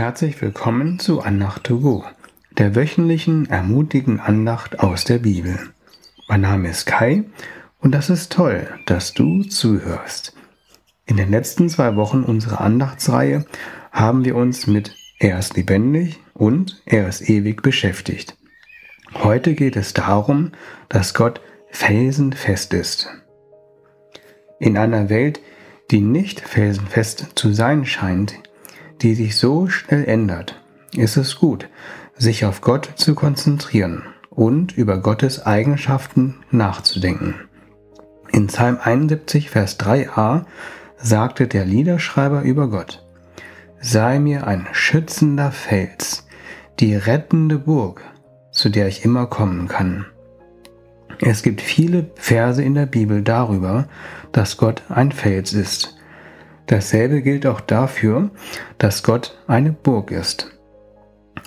Herzlich willkommen zu Andacht to go, der wöchentlichen ermutigen Andacht aus der Bibel. Mein Name ist Kai und das ist toll, dass du zuhörst. In den letzten zwei Wochen unserer Andachtsreihe haben wir uns mit Er ist lebendig und Er ist ewig beschäftigt. Heute geht es darum, dass Gott felsenfest ist. In einer Welt, die nicht felsenfest zu sein scheint, die sich so schnell ändert, ist es gut, sich auf Gott zu konzentrieren und über Gottes Eigenschaften nachzudenken. In Psalm 71, Vers 3a sagte der Liederschreiber über Gott, Sei mir ein schützender Fels, die rettende Burg, zu der ich immer kommen kann. Es gibt viele Verse in der Bibel darüber, dass Gott ein Fels ist. Dasselbe gilt auch dafür, dass Gott eine Burg ist.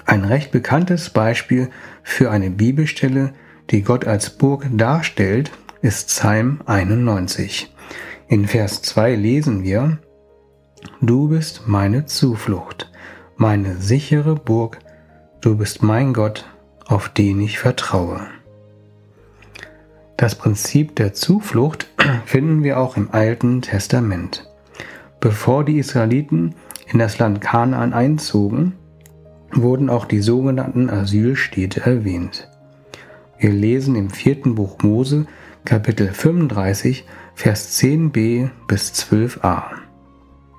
Ein recht bekanntes Beispiel für eine Bibelstelle, die Gott als Burg darstellt, ist Psalm 91. In Vers 2 lesen wir, Du bist meine Zuflucht, meine sichere Burg, du bist mein Gott, auf den ich vertraue. Das Prinzip der Zuflucht finden wir auch im Alten Testament. Bevor die Israeliten in das Land Kanaan einzogen, wurden auch die sogenannten Asylstädte erwähnt. Wir lesen im vierten Buch Mose, Kapitel 35, Vers 10b bis 12a.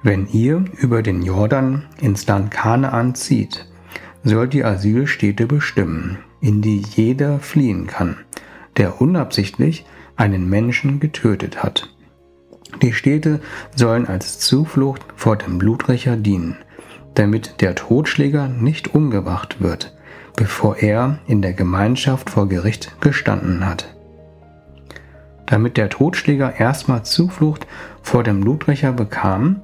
Wenn ihr über den Jordan ins Land Kanaan zieht, sollt ihr Asylstädte bestimmen, in die jeder fliehen kann, der unabsichtlich einen Menschen getötet hat. Die Städte sollen als Zuflucht vor dem Blutrecher dienen, damit der Totschläger nicht umgebracht wird, bevor er in der Gemeinschaft vor Gericht gestanden hat. Damit der Totschläger erstmal Zuflucht vor dem Blutrecher bekam,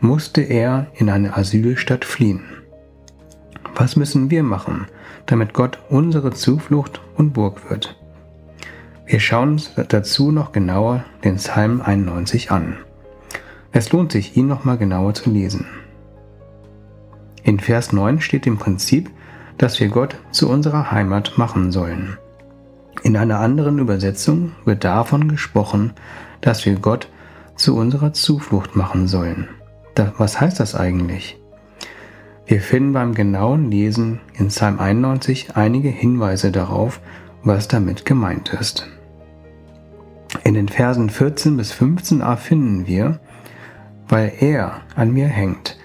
musste er in eine Asylstadt fliehen. Was müssen wir machen, damit Gott unsere Zuflucht und Burg wird? Wir schauen uns dazu noch genauer den Psalm 91 an. Es lohnt sich, ihn noch mal genauer zu lesen. In Vers 9 steht im Prinzip, dass wir Gott zu unserer Heimat machen sollen. In einer anderen Übersetzung wird davon gesprochen, dass wir Gott zu unserer Zuflucht machen sollen. was heißt das eigentlich? Wir finden beim genauen Lesen in Psalm 91 einige Hinweise darauf, was damit gemeint ist. In den Versen 14 bis 15a finden wir, weil er an mir hängt,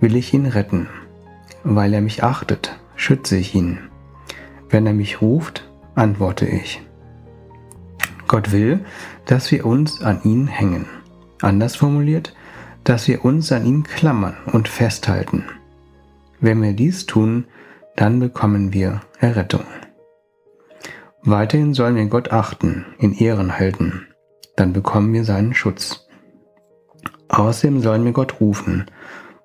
will ich ihn retten. Weil er mich achtet, schütze ich ihn. Wenn er mich ruft, antworte ich. Gott will, dass wir uns an ihn hängen. Anders formuliert, dass wir uns an ihn klammern und festhalten. Wenn wir dies tun, dann bekommen wir Errettung. Weiterhin sollen wir Gott achten, in Ehren halten, dann bekommen wir seinen Schutz. Außerdem sollen wir Gott rufen,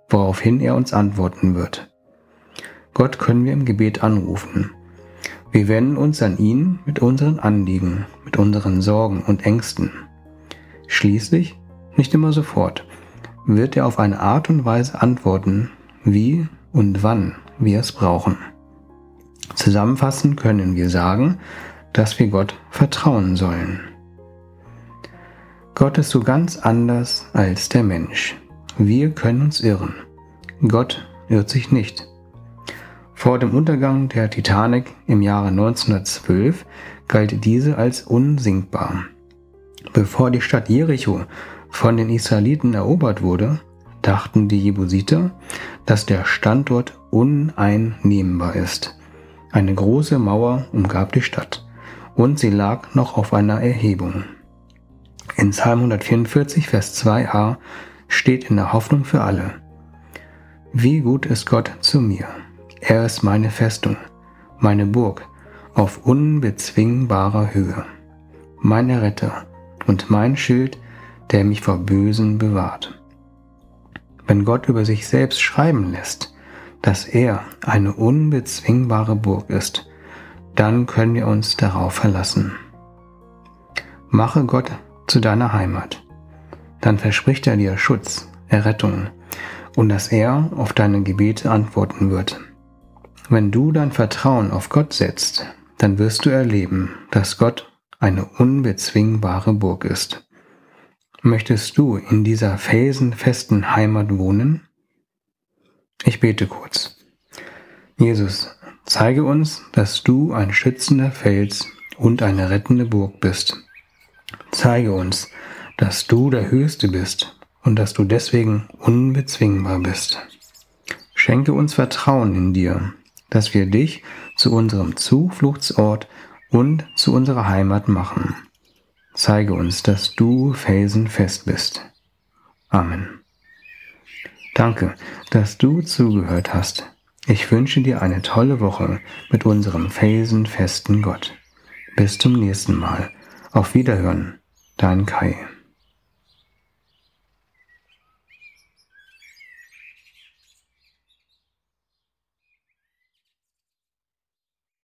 woraufhin er uns antworten wird. Gott können wir im Gebet anrufen. Wir wenden uns an ihn mit unseren Anliegen, mit unseren Sorgen und Ängsten. Schließlich, nicht immer sofort, wird er auf eine Art und Weise antworten, wie und wann wir es brauchen. Zusammenfassend können wir sagen, dass wir Gott vertrauen sollen. Gott ist so ganz anders als der Mensch. Wir können uns irren. Gott irrt sich nicht. Vor dem Untergang der Titanic im Jahre 1912 galt diese als unsinkbar. Bevor die Stadt Jericho von den Israeliten erobert wurde, dachten die Jebusiter, dass der Standort uneinnehmbar ist. Eine große Mauer umgab die Stadt und sie lag noch auf einer Erhebung. In Psalm 144, Vers 2a steht in der Hoffnung für alle. Wie gut ist Gott zu mir. Er ist meine Festung, meine Burg auf unbezwingbarer Höhe, mein Retter und mein Schild, der mich vor Bösen bewahrt. Wenn Gott über sich selbst schreiben lässt, dass er eine unbezwingbare Burg ist, dann können wir uns darauf verlassen. Mache Gott zu deiner Heimat. Dann verspricht er dir Schutz, Errettung und dass er auf deine Gebete antworten wird. Wenn du dein Vertrauen auf Gott setzt, dann wirst du erleben, dass Gott eine unbezwingbare Burg ist. Möchtest du in dieser felsenfesten Heimat wohnen? Ich bete kurz. Jesus, zeige uns, dass du ein schützender Fels und eine rettende Burg bist. Zeige uns, dass du der Höchste bist und dass du deswegen unbezwingbar bist. Schenke uns Vertrauen in dir, dass wir dich zu unserem Zufluchtsort und zu unserer Heimat machen. Zeige uns, dass du felsenfest bist. Amen. Danke, dass du zugehört hast. Ich wünsche dir eine tolle Woche mit unserem felsenfesten Gott. Bis zum nächsten Mal. Auf Wiederhören. Dein Kai.